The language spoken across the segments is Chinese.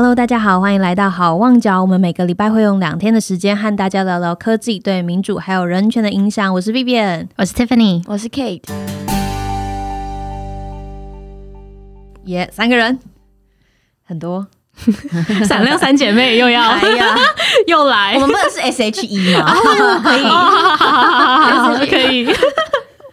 Hello，大家好，欢迎来到好望角。我们每个礼拜会用两天的时间和大家聊聊科技对民主还有人权的影响。我是 Vivian，我是 Tiffany，我是 Kate。耶，三个人，很多。闪亮三姐妹又要来呀，又来。我们不能是 S H E 吗？可以，可以。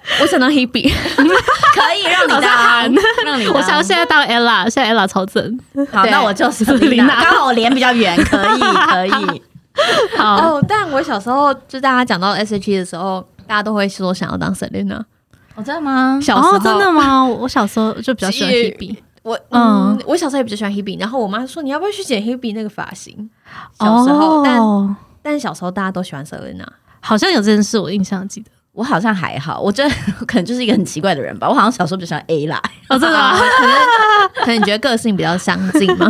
我想当 Hebe，可以让你当，让你。我想现在当 Ella，现在 Ella 超正。好，那我就是琳娜，刚好我脸比较圆，可以，可以。好哦，但我小时候就大家讲到 S H E 的时候，大家都会说想要当 Selina。哦，真的吗？小时候真的吗？我小时候就比较喜欢 Hebe。我嗯，我小时候也比较喜欢 Hebe，然后我妈说你要不要去剪 Hebe 那个发型？小时候，但但小时候大家都喜欢 Selina，好像有这件事，我印象记得。我好像还好，我觉得 可能就是一个很奇怪的人吧。我好像小时候比较喜欢 A 啦，哦，真的，可能可能你觉得个性比较相近吗？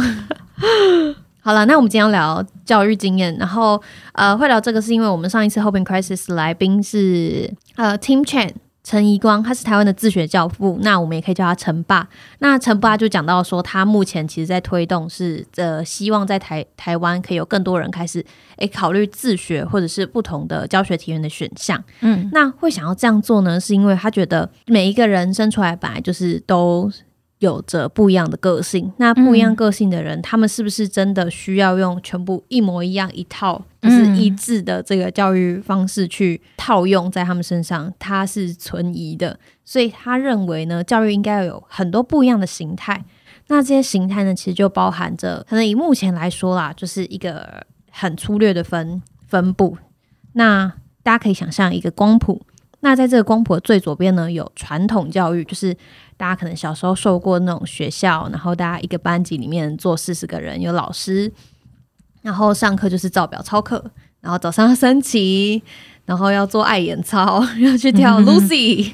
好了，那我们今天要聊教育经验，然后呃，会聊这个是因为我们上一次 Hoping Crisis 来宾是呃 Tim Chan。陈怡光，他是台湾的自学教父，那我们也可以叫他陈爸。那陈爸就讲到说，他目前其实在推动是，呃，希望在台台湾可以有更多人开始，诶，考虑自学或者是不同的教学体验的选项。嗯，那会想要这样做呢，是因为他觉得每一个人生出来本来就是都。有着不一样的个性，那不一样个性的人，他们是不是真的需要用全部一模一样一套，就是一致的这个教育方式去套用在他们身上？他是存疑的，所以他认为呢，教育应该要有很多不一样的形态。那这些形态呢，其实就包含着，可能以目前来说啦，就是一个很粗略的分分布。那大家可以想象一个光谱，那在这个光谱的最左边呢，有传统教育，就是。大家可能小时候受过那种学校，然后大家一个班级里面坐四十个人，有老师，然后上课就是照表操课，然后早上要升旗，然后要做爱眼操，要去跳 Lucy。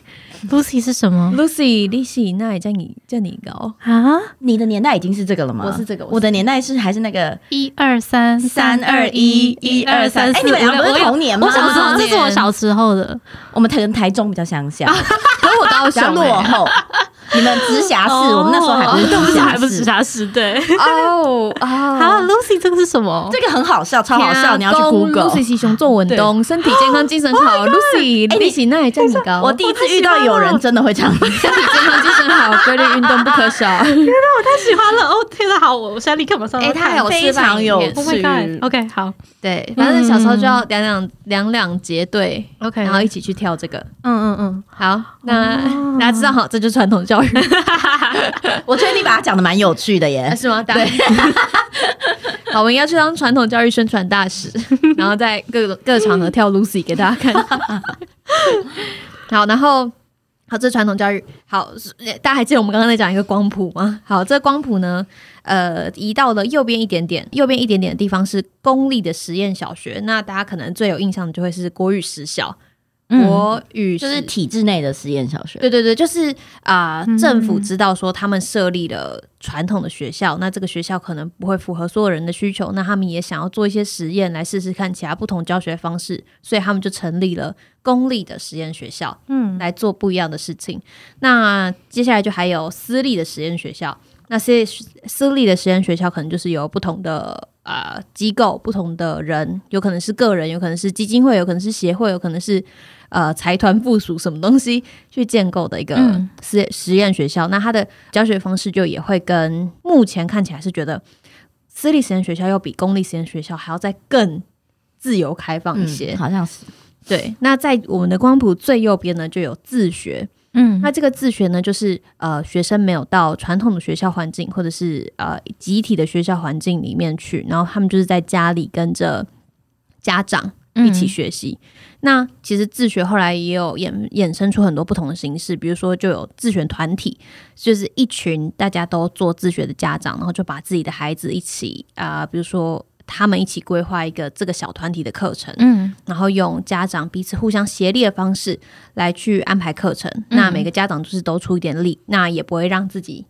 Lucy 是什么？Lucy，Lucy，那也叫你叫你高啊？你的年代已经是这个了吗？我是这个，我的年代是还是那个一二三三二一一二三。哎，你们两个同年吗？我小时候，这是我小时候的。我们台台中比较乡下，可是我高雄落后。你们直辖市，我们那时候还不是直辖，还不是直辖市，对。哦哦，好，Lucy，这个是什么？这个很好笑，超好笑，你要去 Google。Lucy 喜熊做稳东，身体健康，精神好。Lucy，Lucy 那也叫你高。我第一次遇到有人真的会唱，身体健康，精神好，规律运动不可少。天哪，我太喜欢了！哦，天哪，好，我我现在立刻马上。哎，他有非常有趣。OK，好，对，反正小时候就要两两两两结队，OK，然后一起去跳这个。嗯嗯嗯，好，那大家知道哈，这就是传统教育。我觉得你把它讲的蛮有趣的耶，是吗？对。好，我们要去当传统教育宣传大使，然后在各各场合跳 Lucy 给大家看。好，然后好，这传统教育好，大家还记得我们刚刚在讲一个光谱吗？好，这光谱呢，呃，移到了右边一点点，右边一点点的地方是公立的实验小学，那大家可能最有印象的就会是国语实小。国语就是体制内的实验小学，对对对，就是啊，政府知道说他们设立了传统的学校，那这个学校可能不会符合所有人的需求，那他们也想要做一些实验来试试看其他不同教学方式，所以他们就成立了公立的实验学校，嗯，来做不一样的事情。那接下来就还有私立的实验学校，那些私立的实验学校可能就是有不同的啊机构、不同的人，有可能是个人，有可能是基金会，有可能是协会，有可能是。呃，财团附属什么东西去建构的一个实实验学校？那它的教学方式就也会跟目前看起来是觉得私立实验学校要比公立实验学校还要再更自由开放一些，好像是对。那在我们的光谱最右边呢，就有自学。嗯，那这个自学呢，就是呃，学生没有到传统的学校环境或者是呃集体的学校环境里面去，然后他们就是在家里跟着家长。一起学习。那其实自学后来也有衍衍生出很多不同的形式，比如说就有自学团体，就是一群大家都做自学的家长，然后就把自己的孩子一起啊，比如说他们一起规划一个这个小团体的课程，嗯，然后用家长彼此互相协力的方式来去安排课程。那每个家长就是都出一点力，那也不会让自己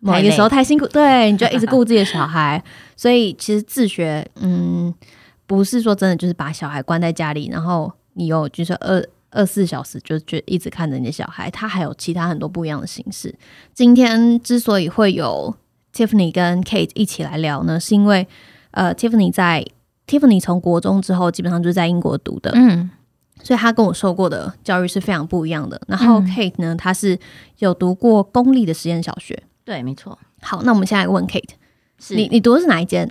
某一个时候太辛苦，对，你就一直顾自己的小孩。所以其实自学，嗯。不是说真的，就是把小孩关在家里，然后你有就是二二四小时就就一直看着你的小孩，他还有其他很多不一样的形式。今天之所以会有 Tiffany 跟 Kate 一起来聊呢？是因为呃，Tiffany 在 Tiffany 从国中之后，基本上就是在英国读的，嗯所以他跟我受过的教育是非常不一样的。然后嗯 Kate 呢，他是有读过公立的实验小学。对，没错，好，那我们现在问 Kate，是你你读的是哪一间？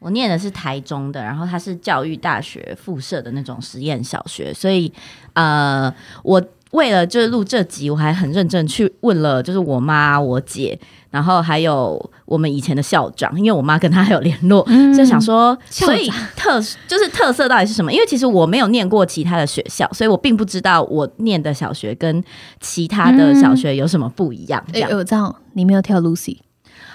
我念的是台中的，然后它是教育大学附设的那种实验小学，所以呃，我为了就是录这集，我还很认真去问了，就是我妈、我姐，然后还有我们以前的校长，因为我妈跟他还有联络，就想说，所以特就是特色到底是什么？因为其实我没有念过其他的学校，所以我并不知道我念的小学跟其他的小学有什么不一样。这诶、样、我知道你没有跳 Lucy，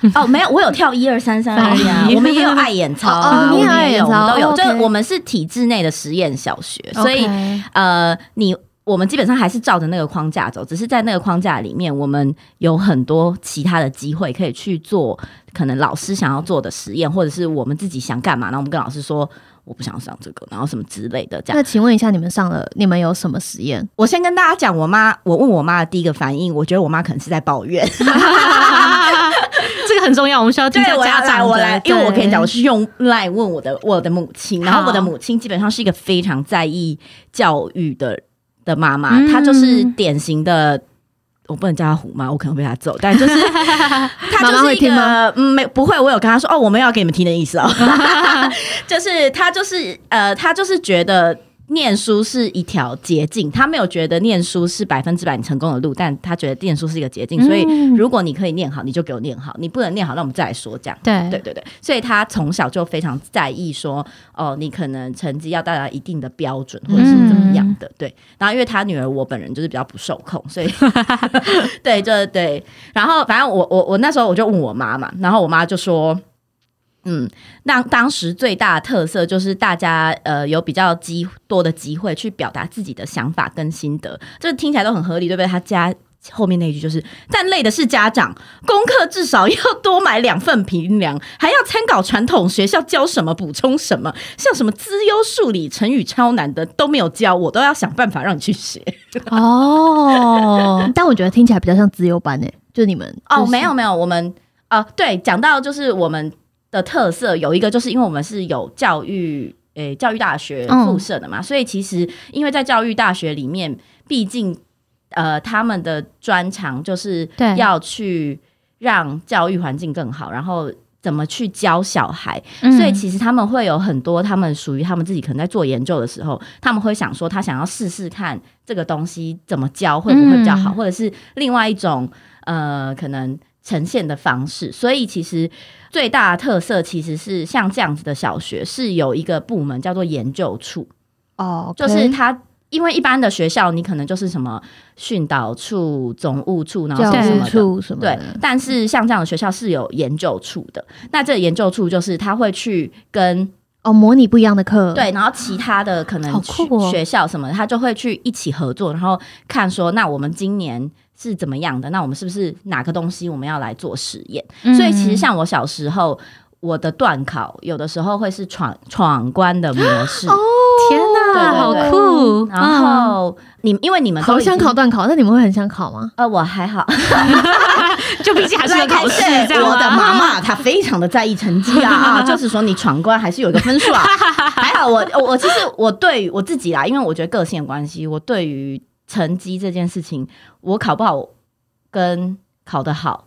哦，没有，我有跳一二三三而已啊我们也有 爱演操啊，哦哦你也有我们也有，爱眼操我们都有。哦就是我们是体制内的实验小学，所以呃，你我们基本上还是照着那个框架走，只是在那个框架里面，我们有很多其他的机会可以去做，可能老师想要做的实验，或者是我们自己想干嘛，然后我们跟老师说。我不想上这个，然后什么之类的，这样。那请问一下，你们上了你们有什么实验？我先跟大家讲，我妈，我问我妈的第一个反应，我觉得我妈可能是在抱怨。这个很重要，我们需要听一对，下我家长我来，因为我跟你讲，我是用来问我的我的母亲，然后我的母亲基本上是一个非常在意教育的的妈妈，嗯。她就是典型的。我不能叫她虎妈，我可能被她揍，但就是 她就是一个嗯，没不会，我有跟她说哦，我没有要给你们听的意思哦，就是她就是呃，她就是觉得念书是一条捷径，他没有觉得念书是百分之百你成功的路，但他觉得念书是一个捷径，所以嗯如果你可以念好，你就给我念好；你不能念好，那我们再来说这样。对对对对，所以他从小就非常在意说，哦，你可能成绩要到达到一定的标准，或者是怎么样的。对，然后因为他女儿我本人就是比较不受控，所以 对，就是对。然后反正我我我那时候我就问我妈嘛，然后我妈就说。嗯，那当时最大的特色就是大家呃有比较机多的机会去表达自己的想法跟心得，这听起来都很合理，对不对？他家后面那一句就是，但累的是家长，功课至少要多买两份平量，还要参考传统学校教什么补充什么，像什么资优数理、成语超难的都没有教，我都要想办法让你去学。哦，但我觉得听起来比较像资优班诶，就是你们哦，就是没有没有，我们呃，对，讲到就是我们的特色有一个，就是因为我们是有教育。诶，教育大学嗯附设的嘛，所以其实因为在教育大学里面，毕竟呃他们的专长就是要去让教育环境更好，然后怎么去教小孩，嗯所以其实他们会有很多他们属于他们自己可能在做研究的时候，他们会想说他想要试试看这个东西怎么教会不会比较好，嗯或者是另外一种呃可能呈现的方式。所以其实最大的特色其实是像这样子的小学是有一个部门叫做研究处，哦，就是它。因为一般的学校，你可能就是什么训导处、总务处，然后什么什么的，对处什么的，，但是像这样的学校是有研究处的。那这个研究处就是他会去跟哦，模拟不一样的课，对，然后其他的可能学酷哦学校什么的，他就会去一起合作，然后看说，那我们今年是怎么样的？那我们是不是哪个东西我们要来做实验？嗯所以其实像我小时候。我的段考有的时候会是闯闯关的模式，天对对对酷！然后你因为你们都好想考段考，那你们会很想考吗？呃，我还好，嗯 就毕竟还是个考试，我的妈妈她非常的在意成绩啊 啊，就是说你闯关还是有一个分数啊。还好我我我其实我对于我自己啦，因为我觉得个性的关系，我对于成绩这件事情，我考不好跟考得好。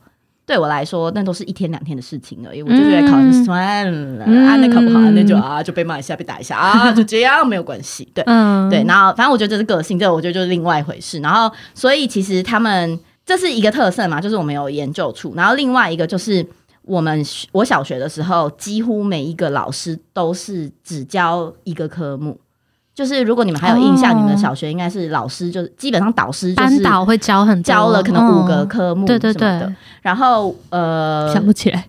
对我来说，那都是一天两天的事情而已。我就觉得考就算了，嗯啊，那考不好，啊那就啊就被骂一下，被打一下啊，就这样没有关系。对，嗯对，然后反正我觉得这是个性，这个我觉得就是另外一回事。然后，所以其实他们这是一个特色嘛，就是我们有研究处。然后另外一个就是我们我小学的时候，几乎每一个老师都是只教一个科目。就是如果你们还有印象，哦你们的小学应该是老师就是基本上导师就是班导会教很多。教了可能五个嗯科目对对什么的。对，然后呃，想不起来。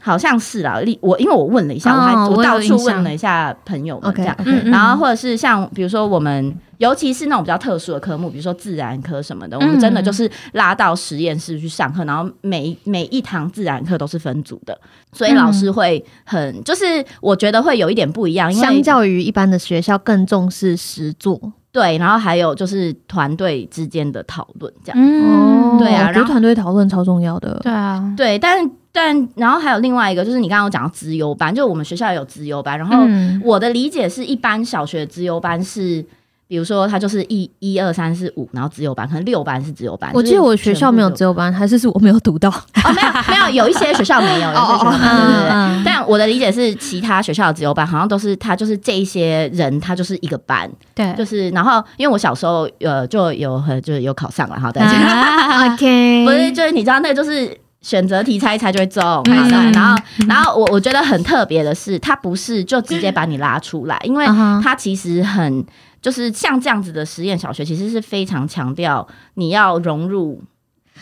好像是啦，例我因为我问了一下，哦我还我到处问了一下朋友们这样。然后或者是像比如说我们，尤其是那种比较特殊的科目，比如说自然科什么的，我们真的嗯就是拉到实验室去上课，然后每每一堂自然课都是分组的，所以老师会很，就是我觉得会有一点不一样，因为相较于一般的学校更重视实作对，然后还有就是团队之间的讨论这样。嗯，对啊然后我觉得团队讨论超重要的。对啊，对，但但然后还有另外一个，就是你刚刚有讲到资优班，就我们学校有资优班，然后嗯我的理解是一般小学资优班是。比如说，他就是一一二三四五，然后只有班可能六班是只有班。我记得我学校没有资自由班，还是是我没有读到。哦，没有没有，有一些学校没有，有一些学校没有，对对对。嗯但我的理解是，其他学校的自由班好像都是他就是这一些人，他就是一个班，对，就是然后因为我小时候呃就有很就有考上了哈，大家、啊 OK，不是就是你知道那个就是。选择题猜一猜就会中。然后，然后我我觉得很特别的是，他不是就直接把你拉出来，因为他其实很就是像这样子的实验小学，其实是非常强调你要融入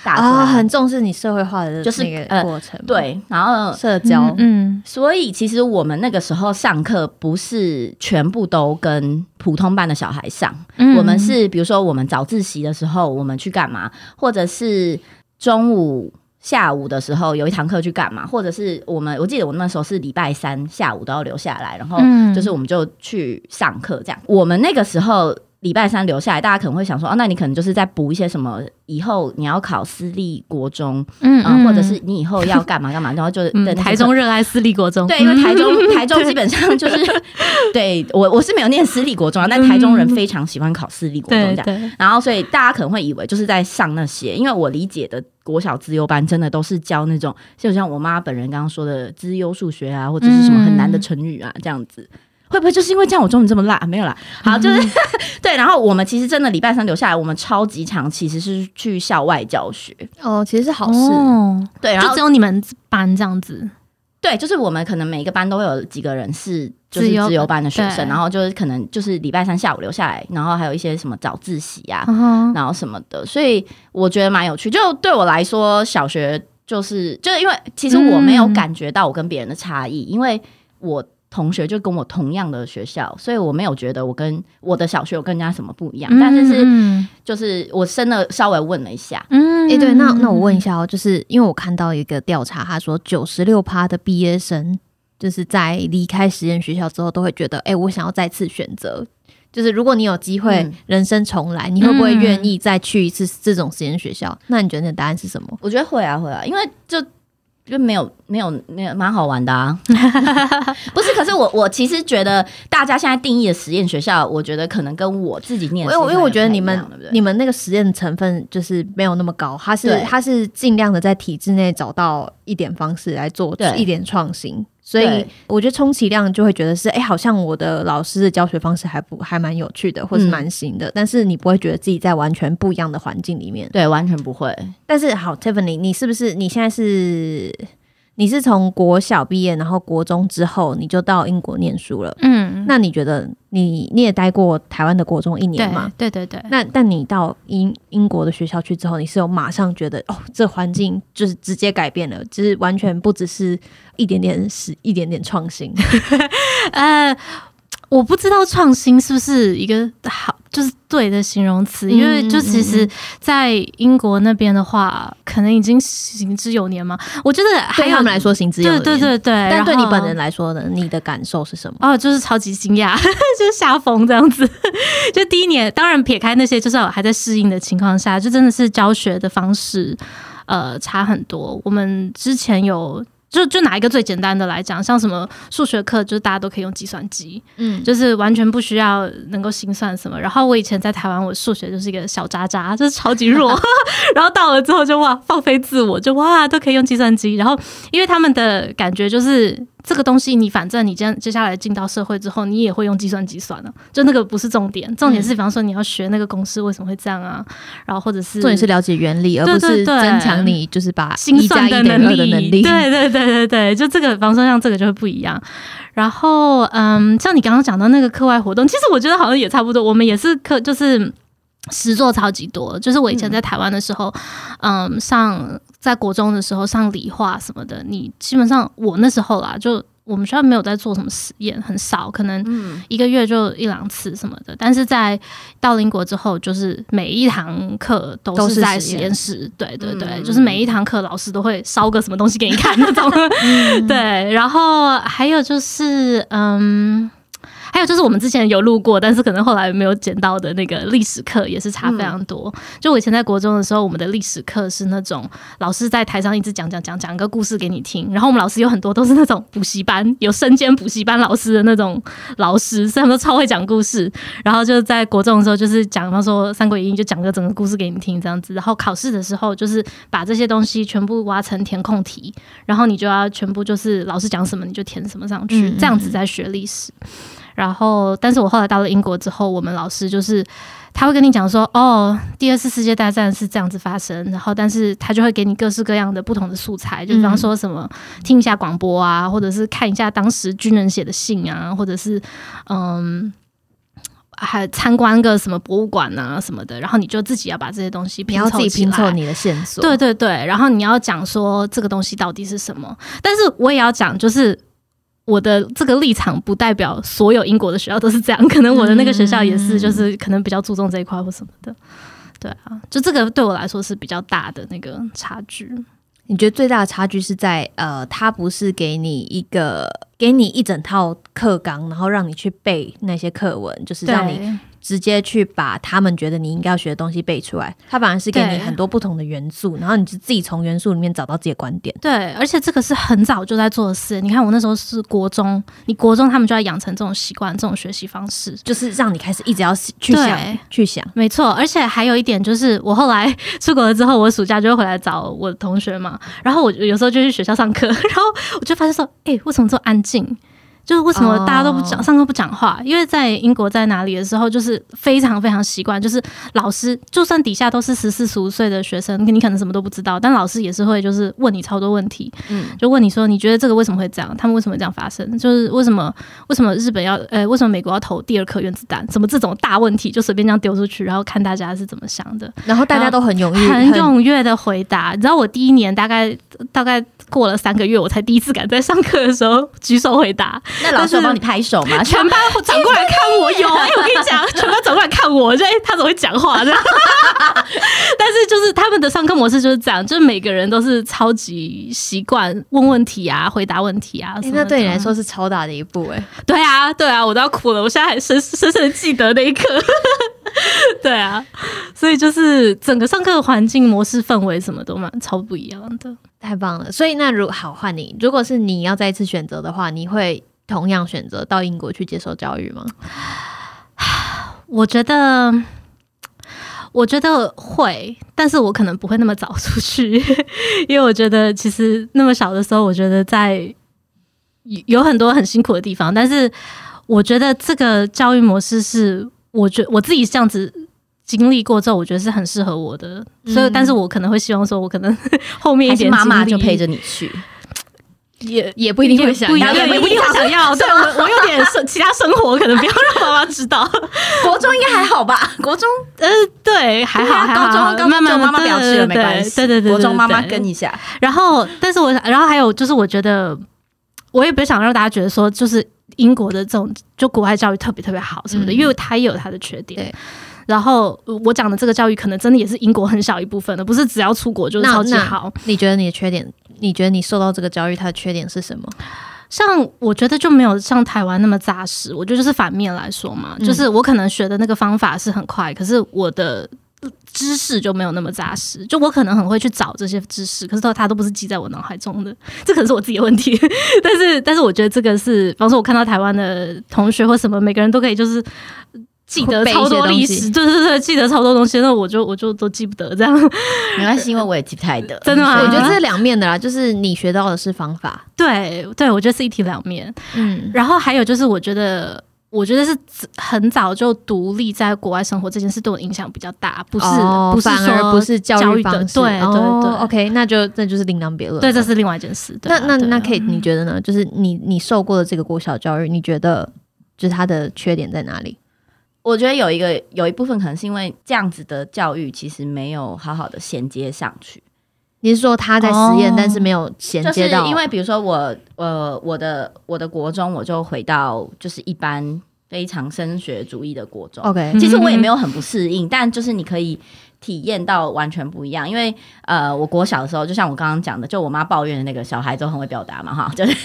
大家，啊，很重视你社会化的就是那个呃过程，，对。然后社交，嗯所以其实我们那个时候上课不是全部都跟普通班的小孩上，嗯我们是比如说我们早自习的时候我们去干嘛，或者是中午。下午的时候有一堂课去干嘛，或者是我们我记得我那时候是礼拜三下午都要留下来，然后嗯就是我们就去上课这样。我们那个时候礼拜三留下来，大家可能会想说，哦，那你可能就是在补一些什么，以后你要考私立国中，嗯啊、或者是你以后要干嘛干嘛，然后就嗯对台中热爱私立国中，对，因为台中 台中基本上就是 对我我是没有念私立国中啊，但台中人非常喜欢考私立国中这样。然后，所以大家可能会以为就是在上那些，因为我理解的国小资优班真的都是教那种，就像我妈本人刚刚说的资优数学啊，或者是什么很难的成语啊这样子。会不会就是因为这样我中文这么辣？没有啦，好，就是、对。然后我们其实真的礼拜三留下来，我们超级长其实是去校外教学，哦，其实是好事。哦，对，然后就只有你们班这样子，对，就是我们可能每一个班都会有几个人是就是自由班的学生，然后就是可能就是礼拜三下午留下来，然后还有一些什么早自习啊，嗯哼然后什么的，所以我觉得蛮有趣。就对我来说，小学就是就是因为其实我没有嗯感觉到我跟别人的差异，因为我。同学就跟我同样的学校，所以我没有觉得我跟我的小学有跟人家什么不一样。但是是嗯就是我真的稍微问了一下，嗯哎、对，那那我问一下哦，就是因为我看到一个调查，他说九十六趴的毕业生就是在离开实验学校之后，都会觉得，哎、我想要再次选择。就是如果你有机会嗯人生重来，你会不会愿意再去一次这种实验学校？那你觉得你的答案是什么？我觉得会啊会啊，因为就就没有没有没有蛮好玩的啊。不是，可是我我其实觉得大家现在定义的实验学校，我觉得可能跟我自己念的因为因为我觉得你们你们那个实验成分就是没有那么高，它是对。它是尽量的在体制内找到一点方式来做对。一点创新，所以我觉得充其量就会觉得是哎、好像我的老师的教学方式还不还蛮有趣的，或是嗯蛮新的，但是你不会觉得自己在完全不一样的环境里面。对，完全不会。但是好，Tiffany，你是不是你现在是你是从国小毕业，然后国中之后你就到英国念书了？嗯，那你觉得你你也待过台湾的国中一年吗？对对对对，那但你到英英国的学校去之后，你是有马上觉得哦，这环境就是直接改变了，就是完全不只是一点点是一点点创新。呃，我不知道创新是不是一个好，就是对的形容词，因为就其实，在英国那边的话，可能已经行之有年嘛。我觉得还有对他们来，说，行之有对年。对对对对，但对你本人来说呢，你的感受是什么？哦，就是超级惊讶，就是吓疯这样子。就第一年，当然撇开那些，就是还在适应的情况下，就真的是教学的方式，呃，差很多。我们之前有。就就拿一个最简单的来讲，像什么数学课，就是大家都可以用计算机，嗯，就是完全不需要能够心算什么。然后我以前在台湾，我数学就是一个小渣渣，就是超级弱。然后到了之后就哇放飞自我，就哇都可以用计算机。然后因为他们的感觉就是这个东西，你反正你接接下来进到社会之后，你也会用计算机算了、就那个不是重点，重点是比方说你要学那个公式为什么会这样啊，然后或者是重点是了解原理，而不是增强你就是把心一加算一等于二的能力。对对对对对，就这个，比方说像这个就会不一样。然后，嗯，像你刚刚讲到那个课外活动，其实我觉得好像也差不多，我们也是课就是。实作超级多，就是我以前在台湾的时候，嗯，上在国中的时候上理化什么的，你基本上我那时候啦，就我们学校没有在做什么实验，很少，可能嗯，一个月就一两次什么的。但是在到了英国之后，就是每一堂课都都是在实验验室，对对对，嗯就是每一堂课老师都会烧个什么东西给你看那种。对，然后还有就是，嗯，还有就是我们之前有录过，但是可能后来没有捡到的那个历史课也是差非常多。就我以前在国中的时候，我们的历史课是那种老师在台上一直讲讲讲讲一个故事给你听，然后我们老师有很多都是那种补习班有身兼补习班老师的那种老师，所以他们都超会讲故事。然后就在国中的时候，就是讲，比方说《三国演义》，就讲个整个故事给你听这样子。然后考试的时候，就是把这些东西全部挖成填空题，然后你就要全部就是老师讲什么你就填什么上去，这样子在学历史。然后，但是我后来到了英国之后，我们老师就是他会跟你讲说，哦，第二次世界大战是这样子发生，然后但是他就会给你各式各样的不同的素材，就比方说什么听一下广播啊，或者是看一下当时军人写的信啊，或者是嗯。还参观个什么博物馆啊什么的，然后你就自己要把这些东西你要自己拼凑你的线索，对对对，然后你要讲说这个东西到底是什么，但是我也要讲，就是我的这个立场不代表所有英国的学校都是这样，可能我的那个学校也是，就是可能比较注重这一块或什么的，对啊，就这个对我来说是比较大的那个差距。你觉得最大的差距是在呃，他不是给你一个给你一整套课纲，然后让你去背那些课文，就是让你。直接去把他们觉得你应该要学的东西背出来，他反而是给你很多不同的元素，然后你就自己从元素里面找到自己的观点。对，而且这个是很早就在做的事。你看我那时候是国中，你国中他们就要养成这种习惯，这种学习方式，就是让你开始一直要去想，去想。没错，而且还有一点就是，我后来出国了之后，我暑假就会回来找我的同学嘛，然后我有时候就去学校上课，然后我就发现说，哎，为什么这么安静？就是为什么大家都不讲上课不讲话？因为在英国在哪里的时候，就是非常非常习惯，就是老师就算底下都是十四十五岁的学生，你可能什么都不知道，但老师也是会就是问你超多问题，嗯，就问你说你觉得这个为什么会这样？他们为什么这样发生？就是为什么为什么日本要呃为什么美国要投第二颗原子弹？怎么这种大问题就随便这样丢出去，然后看大家是怎么想的，然后大家都很踊跃很踊跃的回答。你知道我第一年大概大概。过了三个月，我才第一次敢在上课的时候举手回答。那老师帮你拍手吗？全班转过来看我，有哎，我跟你讲，全班转过来看我，就哎，他怎么会讲话？这样。但是就是他们的上课模式就是这样，就是每个人都是超级习惯问问题啊，回答问题啊。那对你来说是超大的一步哎。对啊，对啊，我都要哭了。我现在还深深深的记得那一刻。对啊，所以就是整个上课的环境模式、氛围什么都蛮超不一样的。太棒了！所以那如好换你，如果是你要再一次选择的话，你会同样选择到英国去接受教育吗？我觉得，我觉得会，但是我可能不会那么早出去，因为我觉得其实那么小的时候，我觉得在有很多很辛苦的地方，但是我觉得这个教育模式是，我觉我自己这样子。经历过之后，我觉得是很适合我的，所以，但是我可能会希望说，我可能 后面一点妈妈就陪着你去，也也不一定会想要，也不一定会想要。对我，我有点生其他生活，可能不要让妈妈知道。国中应该还好吧？国中，呃，对，还好，还好。高中，慢慢妈妈不要去了，没关系。对对对，国中妈妈跟一下。然后，但是我，然后还有就是，我觉得我也不想让大家觉得说，就是英国的这种就国外教育特别特别好什么的，因为它也有它的缺点。然后我讲的这个教育可能真的也是英国很小一部分的，不是只要出国就是超级好。你觉得你的缺点？你觉得你受到这个教育，它的缺点是什么？像我觉得就没有像台湾那么扎实。我觉得就是反面来说嘛，就是我可能学的那个方法是很快，可是我的知识就没有那么扎实。就我可能很会去找这些知识，可是它它都不是记在我脑海中的，这可能是我自己的问题。但是但是我觉得这个是，比方说我看到台湾的同学或什么，每个人都可以就是。记得超多历史，对对对，记得超多东西，那我就我就都记不得这样。没关系，因为我也记不太得。真的吗？我觉得这是两面的啦，就是你学到的是方法，对对，我觉得是一体两面。嗯，然后还有就是，我觉得我觉得是很早就独立在国外生活这件事对我影响比较大，不是不是说不是教育的，对对对。OK，那就那就是另当别论。对，这是另外一件事。那那那 Kate，你觉得呢？就是你你受过的这个国小教育，你觉得就是它的缺点在哪里？我觉得有一个有一部分可能是因为这样子的教育其实没有好好的衔接上去。你是说他在实验，但是没有衔接到？因为比如说我呃我的我的国中我就回到就是一般非常升学主义的国中。OK，其实我也没有很不适应，但就是你可以体验到完全不一样。因为呃，我国小的时候，就像我刚刚讲的，就我妈抱怨的那个小孩都很会表达嘛，哈，就是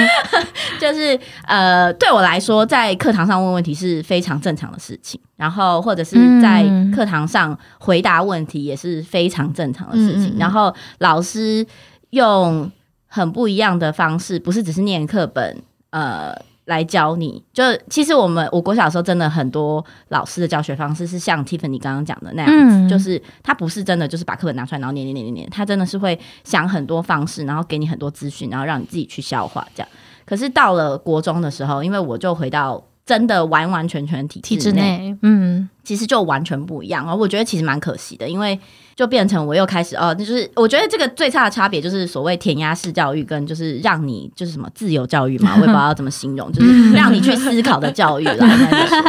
就是呃，对我来说，在课堂上问问题是非常正常的事情，然后或者是在嗯课堂上回答问题也是非常正常的事情。嗯嗯嗯然后老师用很不一样的方式，不是只是念课本，呃。来教你，就其实我们我国小的时候，真的很多老师的教学方式是像 Tiffany 刚刚讲的那样子，嗯就是他不是真的就是把课本拿出来，然后念念念念念，他真的是会想很多方式，然后给你很多资讯，然后让你自己去消化这样。可是到了国中的时候，因为我就回到真的完完全全体体制内，嗯其实就完全不一样。啊我觉得其实蛮可惜的，因为就变成我又开始哦，就是我觉得这个最差的差别就是所谓填鸭式教育跟就是让你就是什么自由教育嘛，我也不知道要怎么形容，就是让你去思考的教育啦。应该是说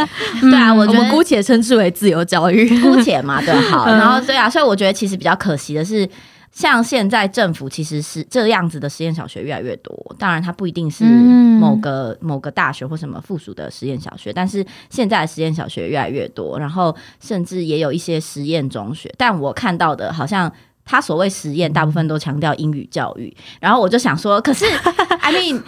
对啊，我我觉得们姑且称之为自由教育。姑且嘛，对，好，然后对啊，所以我觉得其实比较可惜的是，像现在政府其实是这样子的实验小学越来越多，当然它不一定是嗯某个、某个大学或什么附属的实验小学，但是现在的实验小学越来越多，然后甚至也有一些实验中学，但我看到的好像。他所谓实验，大部分都强调英语教育，然后我就想说，可是，I mean，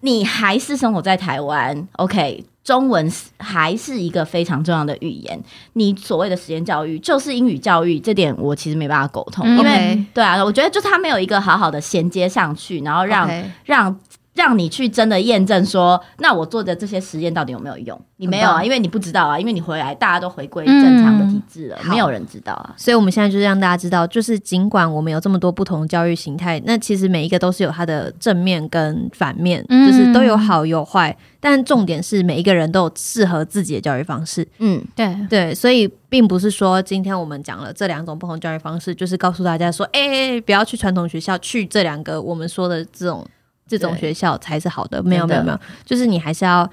你还是生活在台湾，OK，中文是还是一个非常重要的语言。你所谓的实验教育就是英语教育，这点我其实没办法沟通，嗯因为对啊，我觉得就是他没有一个好好的衔接上去，然后让让让你去真的验证说，那我做的这些实验到底有没有用？你没有啊，因为你不知道啊，因为你回来大家都回归正常的体制了，嗯没有人知道啊。所以我们现在就是让大家知道，就是尽管我们有这么多不同的教育形态，那其实每一个都是有它的正面跟反面，嗯就是都有好有坏。但重点是每一个人都有适合自己的教育方式。嗯，对，对，所以并不是说今天我们讲了这两种不同教育方式，就是告诉大家说，哎、不要去传统学校，去这两个我们说的这种这种学校才是好的。没有没有没有，就是你还是要。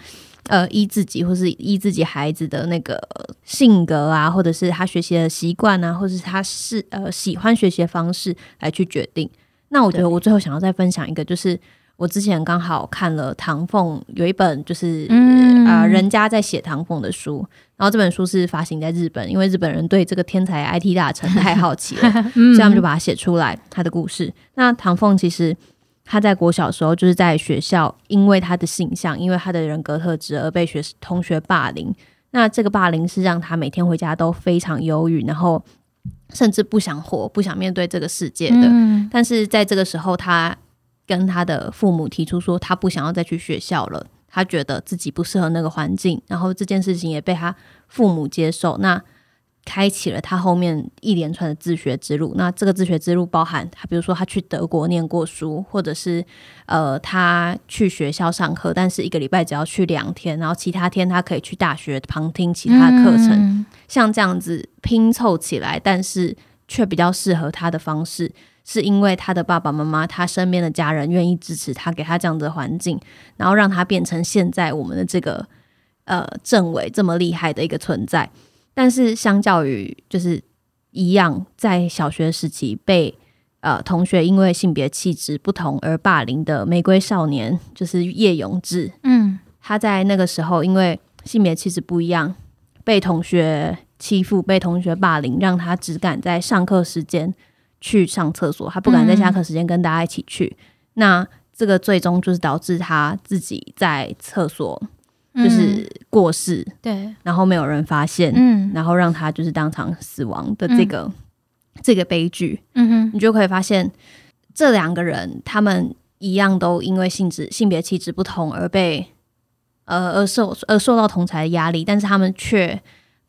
呃，依自己或是依自己孩子的那个性格啊，或者是他学习的习惯啊，或者是他是呃喜欢学习的方式来去决定。那我觉得我最后想要再分享一个，就是我之前刚好看了唐凤有一本就是嗯啊、呃人家在写唐凤的书，然后这本书是发行在日本，因为日本人对这个天才 IT 大臣太好奇了，嗯 所以他们就把它写出来他的故事。那唐凤其实他在国小的时候就是在学校，因为他的形象，因为他的人格特质而被学同学霸凌。那这个霸凌是让他每天回家都非常忧郁，然后甚至不想活、不想面对这个世界的。嗯但是在这个时候，他跟他的父母提出说，他不想要再去学校了，他觉得自己不适合那个环境，然后这件事情也被他父母接受，那开启了他后面一连串的自学之路。那这个自学之路包含他，比如说他去德国念过书，或者是呃他去学校上课，但是一个礼拜只要去两天，然后其他天他可以去大学旁听其他课程。嗯像这样子拼凑起来，但是却比较适合他的方式，是因为他的爸爸妈妈、他身边的家人愿意支持他，给他这样子的环境，然后让他变成现在我们的这个呃政委这么厉害的一个存在。但是相较于就是一样，在小学时期被呃同学因为性别气质不同而霸凌的玫瑰少年，就是叶永志，嗯他在那个时候因为性别气质不一样，被同学欺负、被同学霸凌，让他只敢在上课时间去上厕所，他不敢在下课时间跟大家一起去。那这个最终就是导致他自己在厕所就是过世，对，然后没有人发现，嗯。然后让他就是当场死亡的这个、这个悲剧。嗯哼，你就可以发现，这两个人他们一样都因为性质、性别气质不同而被呃而受而受到同才的压力，但是他们却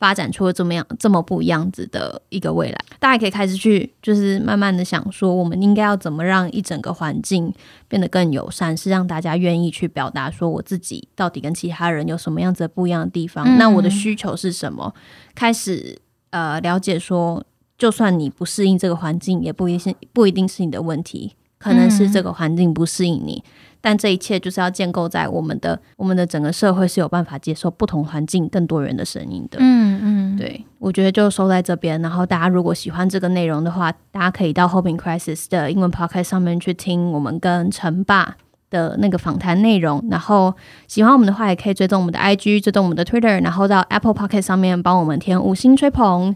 发展出了这么样这么不一样子的一个未来。大家可以开始去就是慢慢的想说，我们应该要怎么让一整个环境变得更友善，是让大家愿意去表达说我自己到底跟其他人有什么样子的不一样的地方，嗯那我的需求是什么？开始呃了解说。就算你不适应这个环境，也不一定不一定是你的问题，可能是这个环境不适应你。但这一切就是要建构在我们的我们的整个社会是有办法接受不同环境、更多人的声音的。嗯嗯，对，我觉得就收在这边。然后大家如果喜欢这个内容的话，大家可以到 Hoping Crisis 的英文 podcast 上面去听我们跟陈爸的那个访谈内容。然后喜欢我们的话，也可以追踪我们的 IG，追踪我们的 Twitter，然后到 Apple Pocket 上面帮我们填五星吹捧。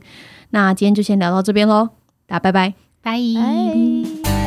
那今天就先聊到这边喽，大家拜拜。拜。拜。